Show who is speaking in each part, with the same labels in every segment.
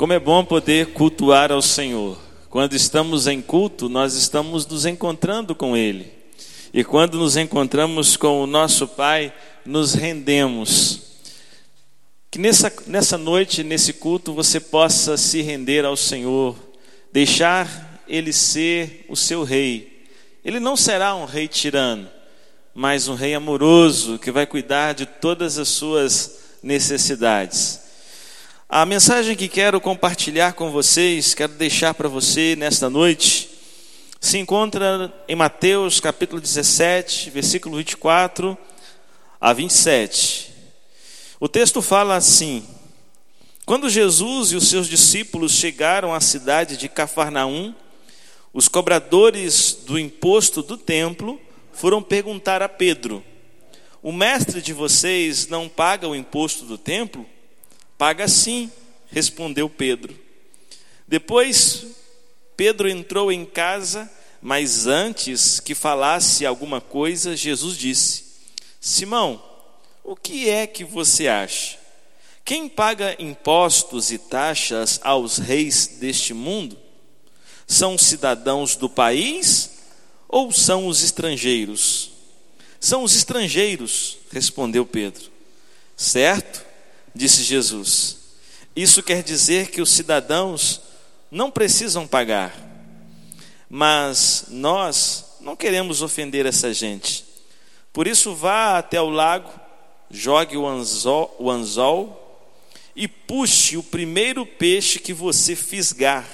Speaker 1: Como é bom poder cultuar ao Senhor. Quando estamos em culto, nós estamos nos encontrando com Ele. E quando nos encontramos com o nosso Pai, nos rendemos. Que nessa, nessa noite, nesse culto, você possa se render ao Senhor, deixar Ele ser o seu Rei. Ele não será um rei tirano, mas um rei amoroso que vai cuidar de todas as suas necessidades. A mensagem que quero compartilhar com vocês, quero deixar para você nesta noite, se encontra em Mateus capítulo 17, versículo 24 a 27. O texto fala assim: Quando Jesus e os seus discípulos chegaram à cidade de Cafarnaum, os cobradores do imposto do templo foram perguntar a Pedro: O mestre de vocês não paga o imposto do templo? Paga sim, respondeu Pedro. Depois Pedro entrou em casa, mas antes que falasse alguma coisa, Jesus disse: Simão, o que é que você acha? Quem paga impostos e taxas aos reis deste mundo? São cidadãos do país ou são os estrangeiros? São os estrangeiros, respondeu Pedro. Certo? Disse Jesus. Isso quer dizer que os cidadãos não precisam pagar, mas nós não queremos ofender essa gente. Por isso, vá até o lago, jogue o anzol, o anzol e puxe o primeiro peixe que você fisgar.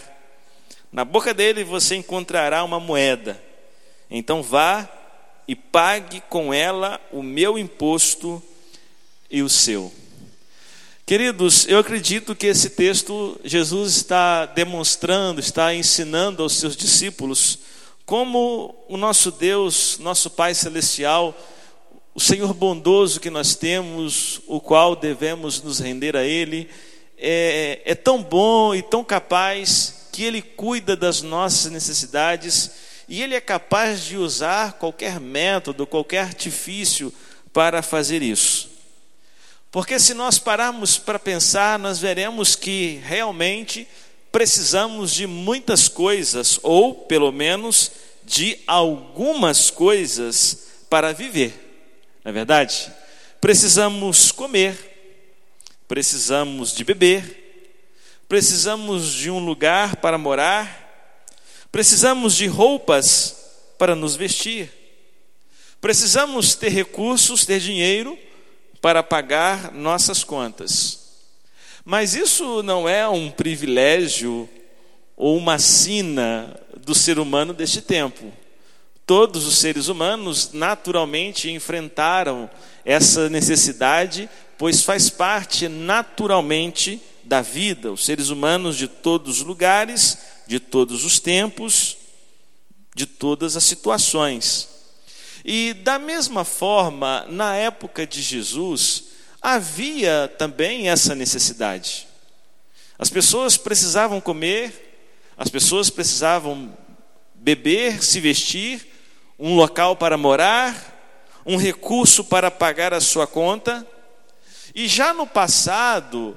Speaker 1: Na boca dele você encontrará uma moeda. Então vá e pague com ela o meu imposto e o seu. Queridos, eu acredito que esse texto Jesus está demonstrando, está ensinando aos seus discípulos como o nosso Deus, nosso Pai Celestial, o Senhor bondoso que nós temos, o qual devemos nos render a Ele, é, é tão bom e tão capaz que Ele cuida das nossas necessidades e Ele é capaz de usar qualquer método, qualquer artifício para fazer isso. Porque se nós pararmos para pensar, nós veremos que realmente precisamos de muitas coisas, ou pelo menos de algumas coisas para viver. Não é verdade? Precisamos comer, precisamos de beber, precisamos de um lugar para morar, precisamos de roupas para nos vestir, precisamos ter recursos, ter dinheiro para pagar nossas contas. Mas isso não é um privilégio ou uma sina do ser humano deste tempo. Todos os seres humanos naturalmente enfrentaram essa necessidade, pois faz parte naturalmente da vida. Os seres humanos de todos os lugares, de todos os tempos, de todas as situações. E da mesma forma, na época de Jesus, havia também essa necessidade. As pessoas precisavam comer, as pessoas precisavam beber, se vestir, um local para morar, um recurso para pagar a sua conta. E já no passado,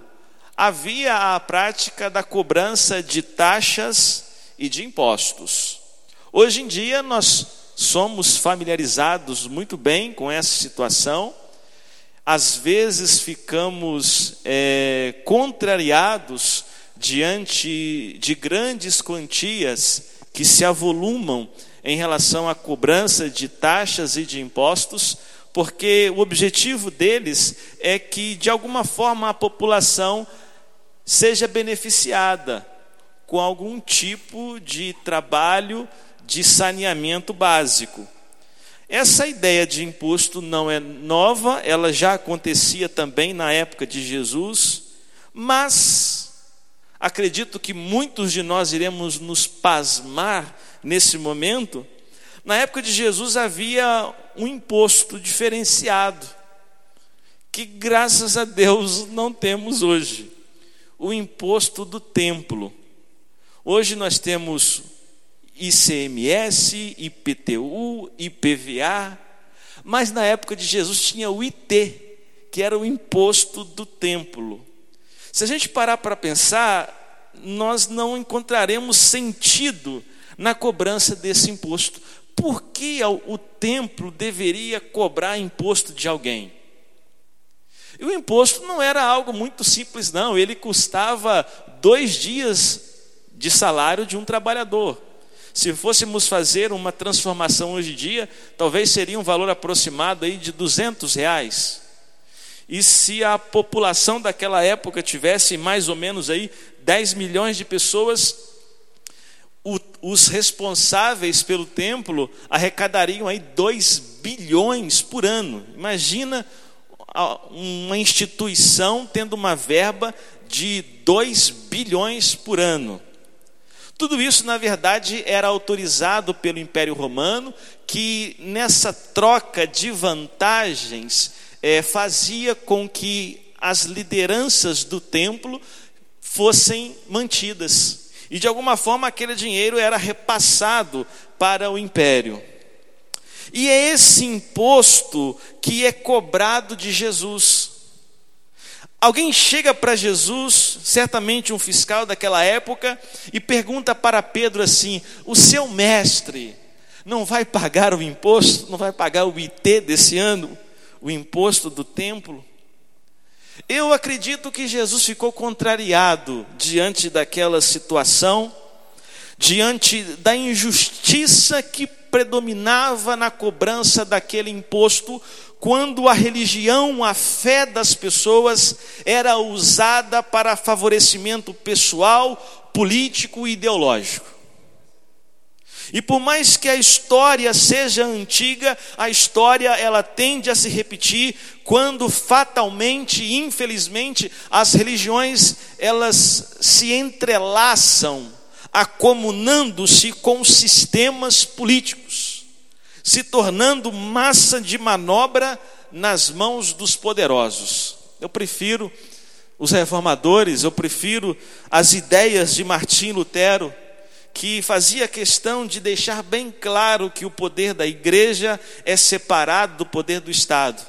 Speaker 1: havia a prática da cobrança de taxas e de impostos. Hoje em dia, nós somos familiarizados muito bem com essa situação, às vezes ficamos é, contrariados diante de grandes quantias que se avolumam em relação à cobrança de taxas e de impostos, porque o objetivo deles é que, de alguma forma, a população seja beneficiada com algum tipo de trabalho de saneamento básico. Essa ideia de imposto não é nova, ela já acontecia também na época de Jesus, mas acredito que muitos de nós iremos nos pasmar nesse momento. Na época de Jesus havia um imposto diferenciado, que graças a Deus não temos hoje o imposto do templo. Hoje nós temos ICMS, IPTU, IPVA, mas na época de Jesus tinha o IT, que era o imposto do templo. Se a gente parar para pensar, nós não encontraremos sentido na cobrança desse imposto. Por que o templo deveria cobrar imposto de alguém? E o imposto não era algo muito simples, não. Ele custava dois dias de salário de um trabalhador. Se fôssemos fazer uma transformação hoje em dia, talvez seria um valor aproximado aí de 200 reais. E se a população daquela época tivesse mais ou menos aí 10 milhões de pessoas, os responsáveis pelo templo arrecadariam aí 2 bilhões por ano. Imagina uma instituição tendo uma verba de 2 bilhões por ano. Tudo isso, na verdade, era autorizado pelo Império Romano, que nessa troca de vantagens é, fazia com que as lideranças do templo fossem mantidas. E de alguma forma aquele dinheiro era repassado para o império. E é esse imposto que é cobrado de Jesus. Alguém chega para Jesus, certamente um fiscal daquela época, e pergunta para Pedro assim: O seu mestre não vai pagar o imposto, não vai pagar o IT desse ano? o imposto do templo. Eu acredito que Jesus ficou contrariado diante daquela situação, diante da injustiça que predominava na cobrança daquele imposto, quando a religião, a fé das pessoas era usada para favorecimento pessoal, político e ideológico. E por mais que a história seja antiga, a história ela tende a se repetir quando fatalmente, infelizmente, as religiões elas se entrelaçam, acomunando-se com sistemas políticos, se tornando massa de manobra nas mãos dos poderosos. Eu prefiro os reformadores, eu prefiro as ideias de Martim Lutero que fazia questão de deixar bem claro que o poder da igreja é separado do poder do Estado.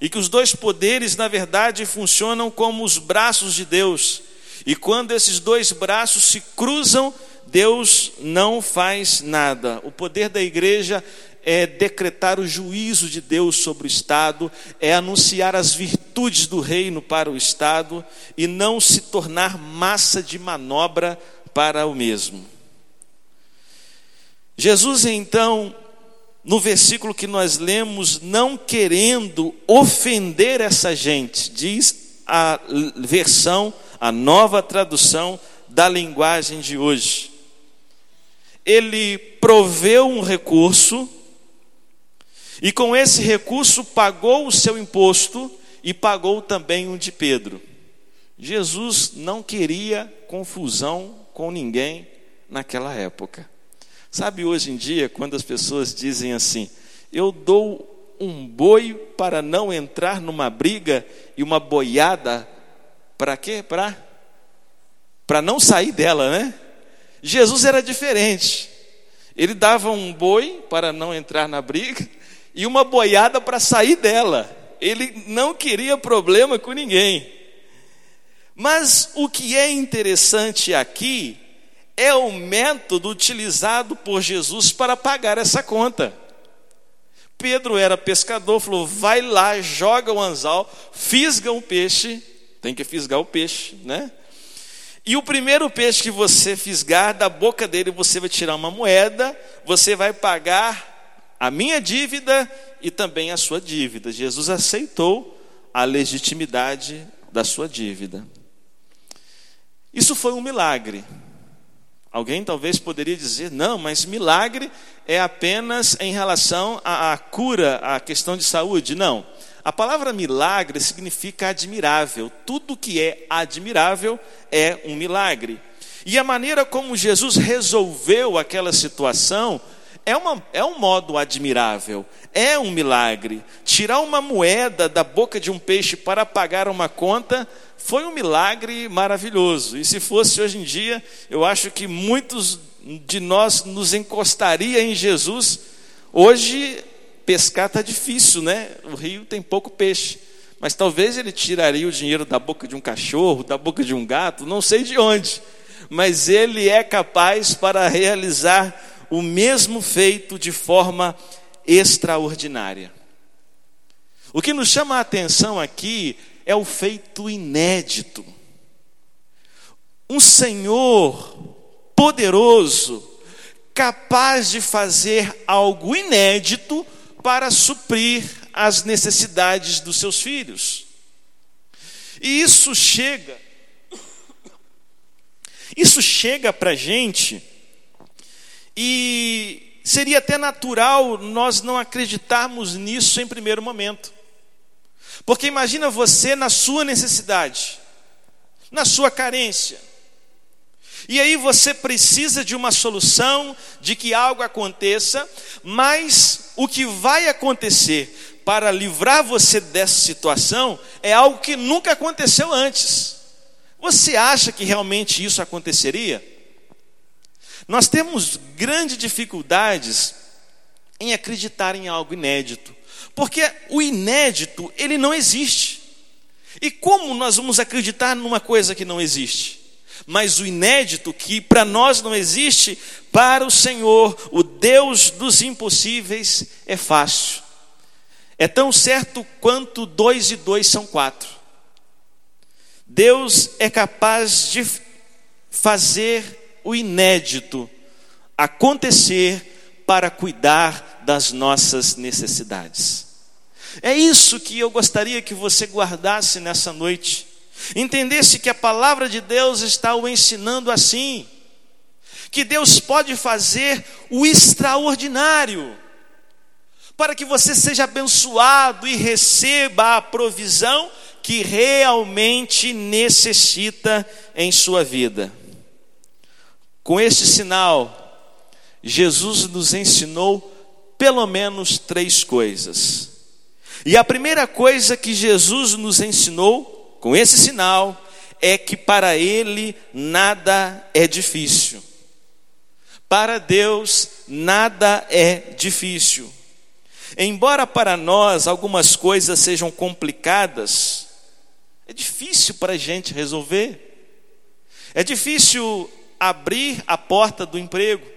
Speaker 1: E que os dois poderes, na verdade, funcionam como os braços de Deus. E quando esses dois braços se cruzam, Deus não faz nada. O poder da igreja é decretar o juízo de Deus sobre o Estado, é anunciar as virtudes do reino para o Estado e não se tornar massa de manobra para o mesmo. Jesus, então, no versículo que nós lemos, não querendo ofender essa gente, diz a versão, a nova tradução da linguagem de hoje. Ele proveu um recurso, e com esse recurso pagou o seu imposto e pagou também um de Pedro. Jesus não queria confusão com ninguém naquela época. Sabe hoje em dia, quando as pessoas dizem assim: eu dou um boi para não entrar numa briga e uma boiada, para quê? Para para não sair dela, né? Jesus era diferente. Ele dava um boi para não entrar na briga e uma boiada para sair dela. Ele não queria problema com ninguém. Mas o que é interessante aqui é o método utilizado por Jesus para pagar essa conta. Pedro era pescador, falou: vai lá, joga o anzol, fisga o peixe, tem que fisgar o peixe, né? E o primeiro peixe que você fisgar, da boca dele você vai tirar uma moeda, você vai pagar a minha dívida e também a sua dívida. Jesus aceitou a legitimidade da sua dívida. Isso foi um milagre. Alguém talvez poderia dizer, não, mas milagre é apenas em relação à, à cura, à questão de saúde. Não. A palavra milagre significa admirável. Tudo que é admirável é um milagre. E a maneira como Jesus resolveu aquela situação é, uma, é um modo admirável, é um milagre. Tirar uma moeda da boca de um peixe para pagar uma conta foi um milagre maravilhoso. E se fosse hoje em dia, eu acho que muitos de nós nos encostaria em Jesus. Hoje pescar está difícil, né? O rio tem pouco peixe. mas talvez ele tiraria o dinheiro da boca de um cachorro, da boca de um gato, não sei de onde, mas ele é capaz para realizar o mesmo feito de forma extraordinária. O que nos chama a atenção aqui é o feito inédito. Um Senhor poderoso, capaz de fazer algo inédito para suprir as necessidades dos seus filhos. E isso chega, isso chega para a gente, e seria até natural nós não acreditarmos nisso em primeiro momento. Porque imagina você na sua necessidade, na sua carência, e aí você precisa de uma solução, de que algo aconteça, mas o que vai acontecer para livrar você dessa situação é algo que nunca aconteceu antes. Você acha que realmente isso aconteceria? Nós temos grandes dificuldades em acreditar em algo inédito, porque o inédito, ele não existe. E como nós vamos acreditar numa coisa que não existe? Mas o inédito, que para nós não existe, para o Senhor, o Deus dos impossíveis, é fácil. É tão certo quanto dois e dois são quatro. Deus é capaz de fazer o inédito acontecer para cuidar das nossas necessidades. É isso que eu gostaria que você guardasse nessa noite entendesse que a palavra de Deus está o ensinando assim, que Deus pode fazer o extraordinário, para que você seja abençoado e receba a provisão que realmente necessita em sua vida. Com este sinal, Jesus nos ensinou pelo menos três coisas. E a primeira coisa que Jesus nos ensinou com esse sinal é que para ele nada é difícil. Para Deus nada é difícil. Embora para nós algumas coisas sejam complicadas, é difícil para a gente resolver. É difícil abrir a porta do emprego.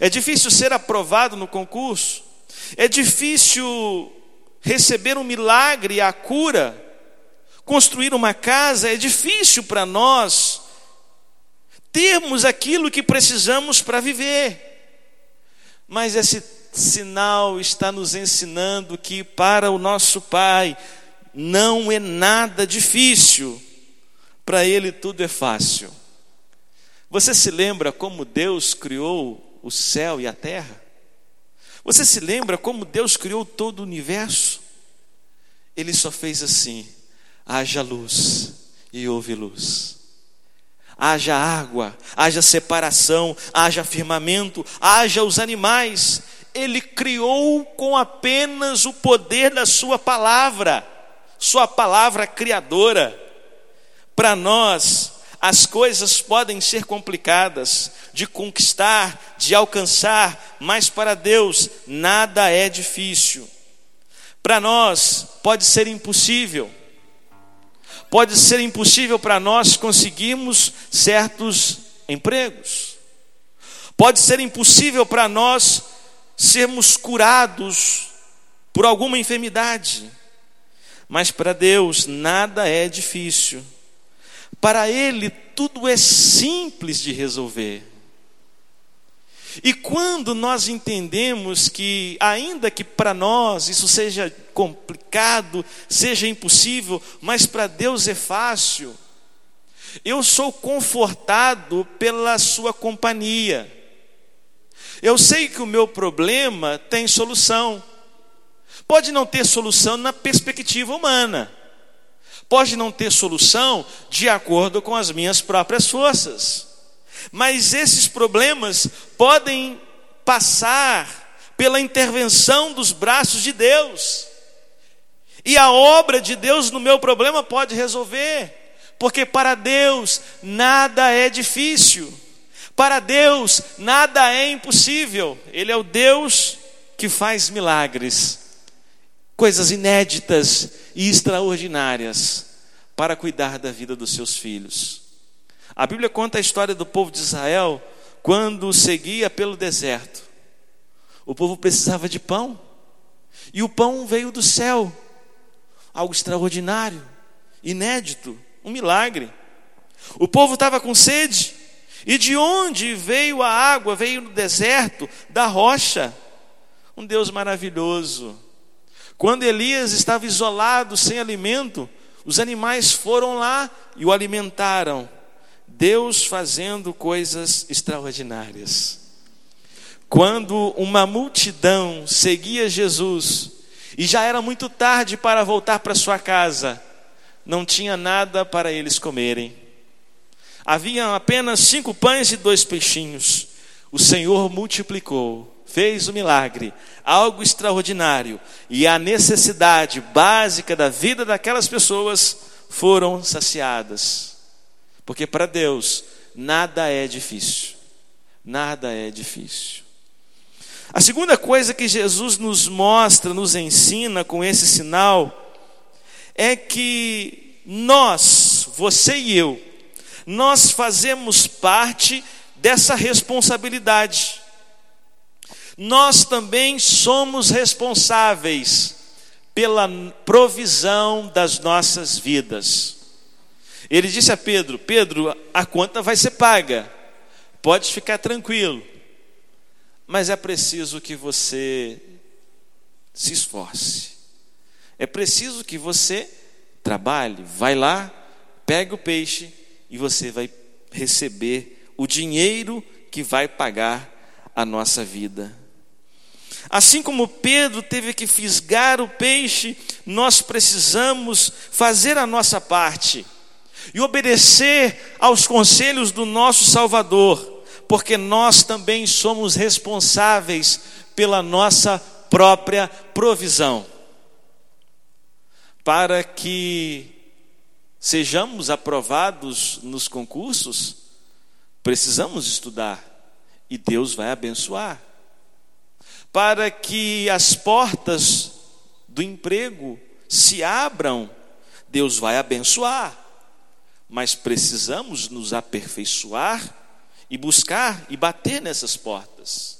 Speaker 1: É difícil ser aprovado no concurso. É difícil receber um milagre, a cura construir uma casa, é difícil para nós termos aquilo que precisamos para viver. Mas esse sinal está nos ensinando que para o nosso Pai não é nada difícil, para Ele tudo é fácil. Você se lembra como Deus criou o céu e a terra? Você se lembra como Deus criou todo o universo? Ele só fez assim haja luz e houve luz. Haja água, haja separação, haja firmamento, haja os animais. Ele criou com apenas o poder da Sua palavra, Sua palavra criadora. Para nós, as coisas podem ser complicadas de conquistar, de alcançar, mas para Deus nada é difícil. Para nós pode ser impossível pode ser impossível para nós conseguirmos certos empregos. Pode ser impossível para nós sermos curados por alguma enfermidade. Mas para Deus nada é difícil. Para Ele tudo é simples de resolver. E quando nós entendemos que, ainda que para nós isso seja complicado, seja impossível, mas para Deus é fácil, eu sou confortado pela Sua companhia. Eu sei que o meu problema tem solução. Pode não ter solução na perspectiva humana, pode não ter solução de acordo com as minhas próprias forças. Mas esses problemas podem passar pela intervenção dos braços de Deus. E a obra de Deus no meu problema pode resolver, porque para Deus nada é difícil. Para Deus nada é impossível. Ele é o Deus que faz milagres, coisas inéditas e extraordinárias para cuidar da vida dos seus filhos. A Bíblia conta a história do povo de Israel quando seguia pelo deserto. O povo precisava de pão, e o pão veio do céu, algo extraordinário, inédito, um milagre. O povo estava com sede, e de onde veio a água? Veio no deserto, da rocha. Um Deus maravilhoso. Quando Elias estava isolado, sem alimento, os animais foram lá e o alimentaram. Deus fazendo coisas extraordinárias. Quando uma multidão seguia Jesus e já era muito tarde para voltar para sua casa, não tinha nada para eles comerem. Havia apenas cinco pães e dois peixinhos. O Senhor multiplicou, fez o milagre, algo extraordinário, e a necessidade básica da vida daquelas pessoas foram saciadas. Porque para Deus nada é difícil. Nada é difícil. A segunda coisa que Jesus nos mostra, nos ensina com esse sinal, é que nós, você e eu, nós fazemos parte dessa responsabilidade. Nós também somos responsáveis pela provisão das nossas vidas. Ele disse a Pedro: Pedro, a conta vai ser paga, pode ficar tranquilo, mas é preciso que você se esforce, é preciso que você trabalhe, vai lá, pega o peixe e você vai receber o dinheiro que vai pagar a nossa vida. Assim como Pedro teve que fisgar o peixe, nós precisamos fazer a nossa parte e obedecer aos conselhos do nosso Salvador, porque nós também somos responsáveis pela nossa própria provisão. Para que sejamos aprovados nos concursos, precisamos estudar e Deus vai abençoar. Para que as portas do emprego se abram, Deus vai abençoar. Mas precisamos nos aperfeiçoar e buscar e bater nessas portas.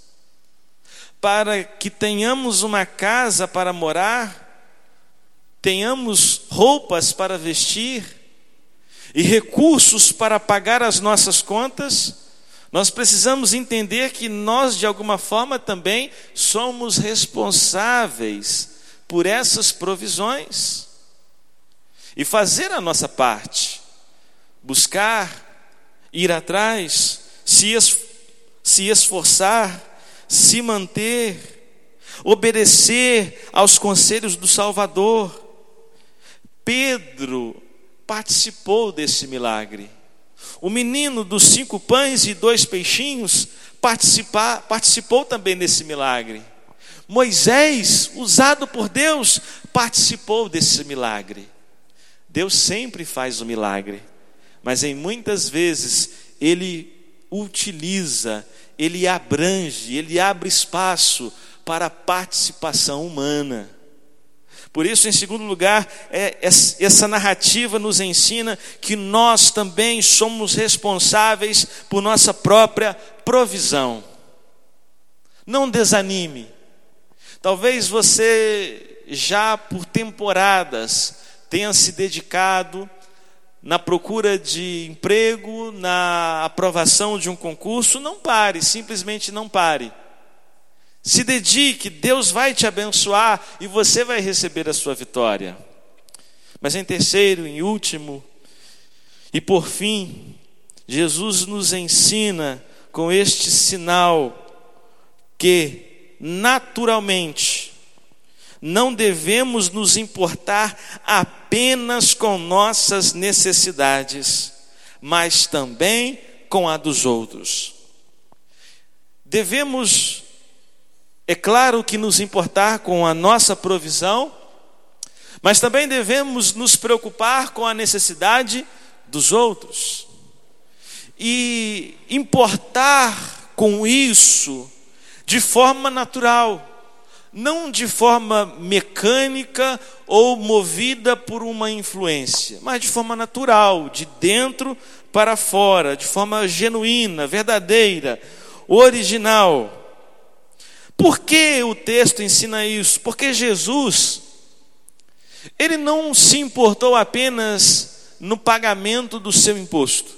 Speaker 1: Para que tenhamos uma casa para morar, tenhamos roupas para vestir e recursos para pagar as nossas contas, nós precisamos entender que nós, de alguma forma, também somos responsáveis por essas provisões e fazer a nossa parte, buscar, ir atrás, se, es, se esforçar, se manter, obedecer aos conselhos do Salvador Pedro participou desse milagre. O menino dos cinco pães e dois peixinhos participou também desse milagre. Moisés, usado por Deus, participou desse milagre. Deus sempre faz o milagre, mas em muitas vezes ele utiliza, ele abrange, ele abre espaço para a participação humana. Por isso, em segundo lugar, é, essa narrativa nos ensina que nós também somos responsáveis por nossa própria provisão. Não desanime. Talvez você já por temporadas tenha se dedicado na procura de emprego, na aprovação de um concurso. Não pare, simplesmente não pare. Se dedique, Deus vai te abençoar e você vai receber a sua vitória. Mas em terceiro, em último, e por fim, Jesus nos ensina com este sinal que, naturalmente, não devemos nos importar apenas com nossas necessidades, mas também com a dos outros. Devemos é claro que nos importar com a nossa provisão, mas também devemos nos preocupar com a necessidade dos outros. E importar com isso de forma natural, não de forma mecânica ou movida por uma influência, mas de forma natural, de dentro para fora, de forma genuína, verdadeira, original. Por que o texto ensina isso? Porque Jesus, ele não se importou apenas no pagamento do seu imposto,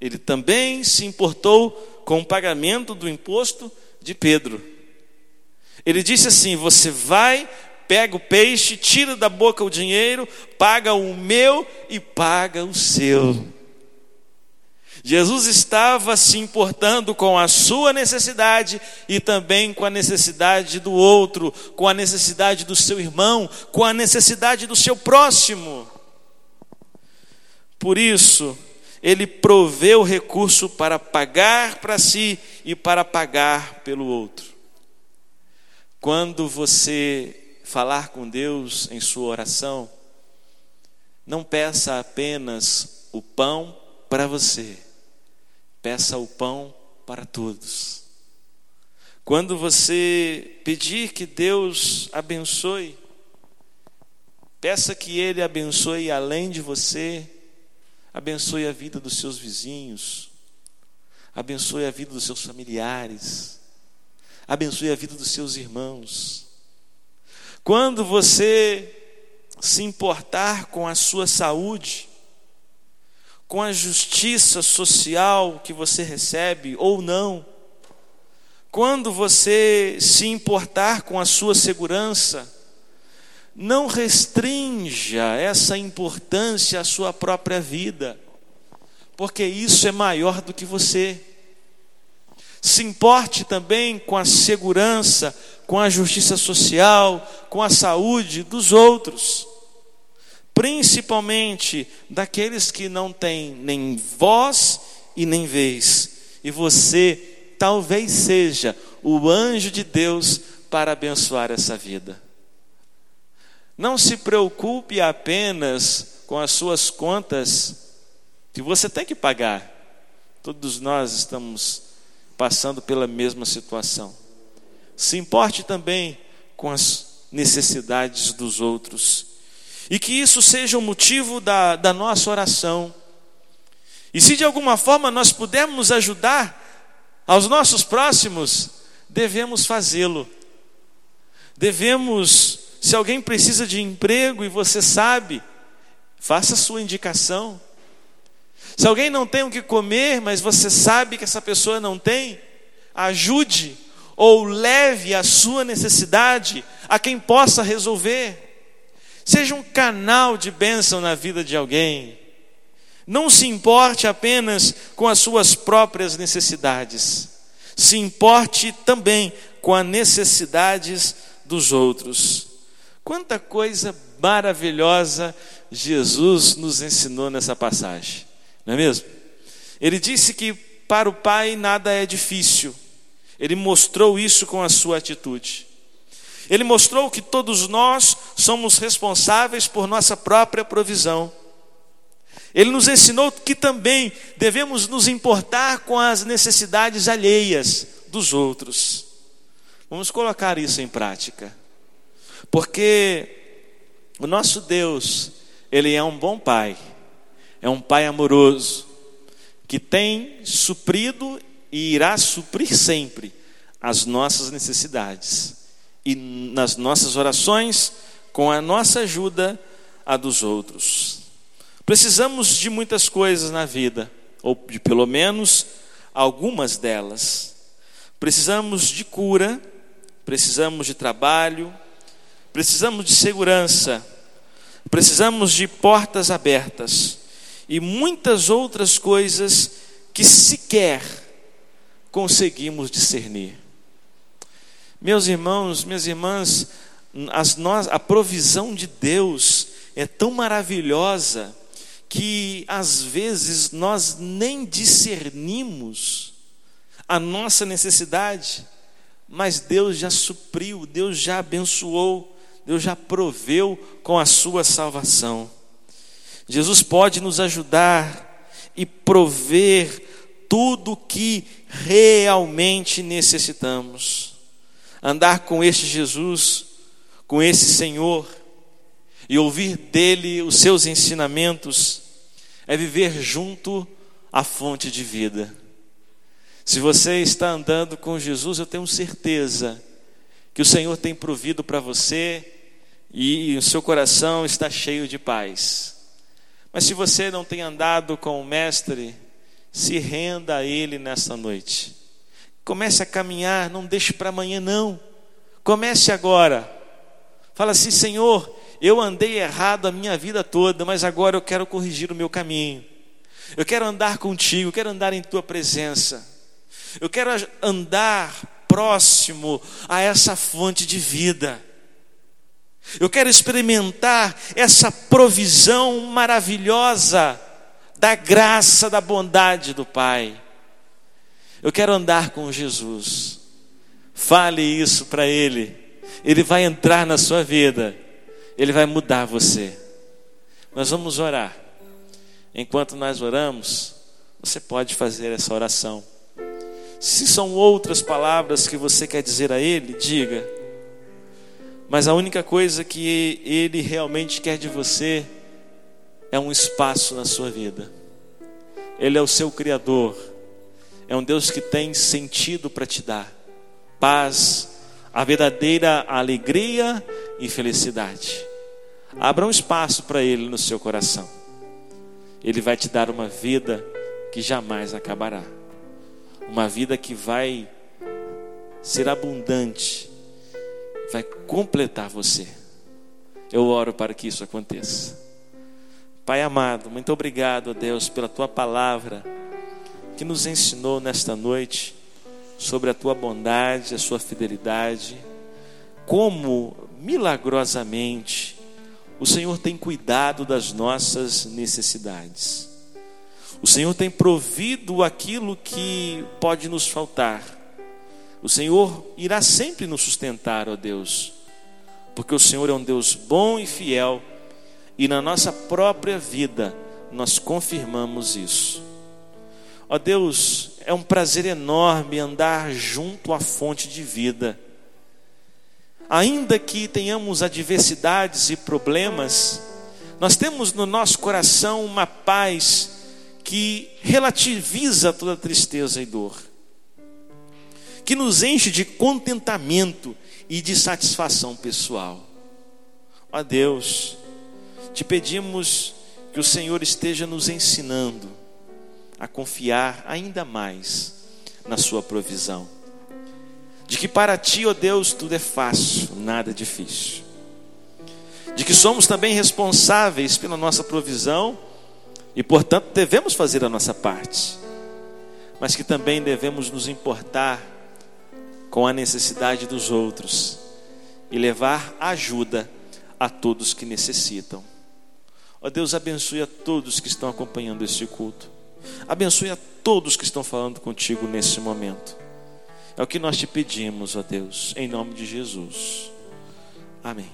Speaker 1: ele também se importou com o pagamento do imposto de Pedro. Ele disse assim: Você vai, pega o peixe, tira da boca o dinheiro, paga o meu e paga o seu. Jesus estava se importando com a sua necessidade e também com a necessidade do outro, com a necessidade do seu irmão, com a necessidade do seu próximo. Por isso, ele proveu recurso para pagar para si e para pagar pelo outro. Quando você falar com Deus em sua oração, não peça apenas o pão para você peça o pão para todos. Quando você pedir que Deus abençoe, peça que Ele abençoe além de você, abençoe a vida dos seus vizinhos, abençoe a vida dos seus familiares, abençoe a vida dos seus irmãos. Quando você se importar com a sua saúde, com a justiça social que você recebe ou não, quando você se importar com a sua segurança, não restrinja essa importância à sua própria vida, porque isso é maior do que você. Se importe também com a segurança, com a justiça social, com a saúde dos outros principalmente daqueles que não têm nem voz e nem vez. E você talvez seja o anjo de Deus para abençoar essa vida. Não se preocupe apenas com as suas contas que você tem que pagar. Todos nós estamos passando pela mesma situação. Se importe também com as necessidades dos outros e que isso seja o motivo da, da nossa oração. E se de alguma forma nós pudermos ajudar aos nossos próximos, devemos fazê-lo. Devemos, se alguém precisa de emprego e você sabe, faça a sua indicação. Se alguém não tem o que comer, mas você sabe que essa pessoa não tem, ajude ou leve a sua necessidade a quem possa resolver. Seja um canal de bênção na vida de alguém. Não se importe apenas com as suas próprias necessidades. Se importe também com as necessidades dos outros. Quanta coisa maravilhosa Jesus nos ensinou nessa passagem, não é mesmo? Ele disse que para o Pai nada é difícil, ele mostrou isso com a sua atitude. Ele mostrou que todos nós somos responsáveis por nossa própria provisão. Ele nos ensinou que também devemos nos importar com as necessidades alheias dos outros. Vamos colocar isso em prática. Porque o nosso Deus, ele é um bom pai. É um pai amoroso que tem suprido e irá suprir sempre as nossas necessidades e nas nossas orações, com a nossa ajuda, a dos outros. Precisamos de muitas coisas na vida, ou de pelo menos algumas delas. Precisamos de cura, precisamos de trabalho, precisamos de segurança, precisamos de portas abertas e muitas outras coisas que sequer conseguimos discernir. Meus irmãos, minhas irmãs, nós, a provisão de Deus é tão maravilhosa que às vezes nós nem discernimos a nossa necessidade, mas Deus já supriu, Deus já abençoou, Deus já proveu com a sua salvação. Jesus pode nos ajudar e prover tudo o que realmente necessitamos. Andar com este Jesus, com esse Senhor, e ouvir dele os seus ensinamentos, é viver junto à fonte de vida. Se você está andando com Jesus, eu tenho certeza que o Senhor tem provido para você e o seu coração está cheio de paz. Mas se você não tem andado com o Mestre, se renda a Ele nessa noite. Comece a caminhar, não deixe para amanhã, não. Comece agora. Fala assim: Senhor, eu andei errado a minha vida toda, mas agora eu quero corrigir o meu caminho. Eu quero andar contigo, eu quero andar em tua presença. Eu quero andar próximo a essa fonte de vida. Eu quero experimentar essa provisão maravilhosa da graça, da bondade do Pai. Eu quero andar com Jesus. Fale isso para Ele. Ele vai entrar na sua vida. Ele vai mudar você. Nós vamos orar. Enquanto nós oramos, você pode fazer essa oração. Se são outras palavras que você quer dizer a Ele, diga. Mas a única coisa que Ele realmente quer de você é um espaço na sua vida. Ele é o seu Criador. É um Deus que tem sentido para te dar paz, a verdadeira alegria e felicidade. Abra um espaço para Ele no seu coração. Ele vai te dar uma vida que jamais acabará. Uma vida que vai ser abundante, vai completar você. Eu oro para que isso aconteça. Pai amado, muito obrigado, Deus, pela tua palavra que nos ensinou nesta noite sobre a tua bondade, a sua fidelidade, como milagrosamente o Senhor tem cuidado das nossas necessidades. O Senhor tem provido aquilo que pode nos faltar. O Senhor irá sempre nos sustentar, ó Deus, porque o Senhor é um Deus bom e fiel e na nossa própria vida nós confirmamos isso. Ó Deus, é um prazer enorme andar junto à fonte de vida. Ainda que tenhamos adversidades e problemas, nós temos no nosso coração uma paz que relativiza toda tristeza e dor, que nos enche de contentamento e de satisfação pessoal. Ó Deus, te pedimos que o Senhor esteja nos ensinando a confiar ainda mais na Sua provisão. De que para Ti, ó oh Deus, tudo é fácil, nada é difícil. De que somos também responsáveis pela nossa provisão e, portanto, devemos fazer a nossa parte. Mas que também devemos nos importar com a necessidade dos outros e levar ajuda a todos que necessitam. Ó Deus, abençoe a todos que estão acompanhando este culto. Abençoe a todos que estão falando contigo nesse momento. É o que nós te pedimos, ó Deus, em nome de Jesus. Amém.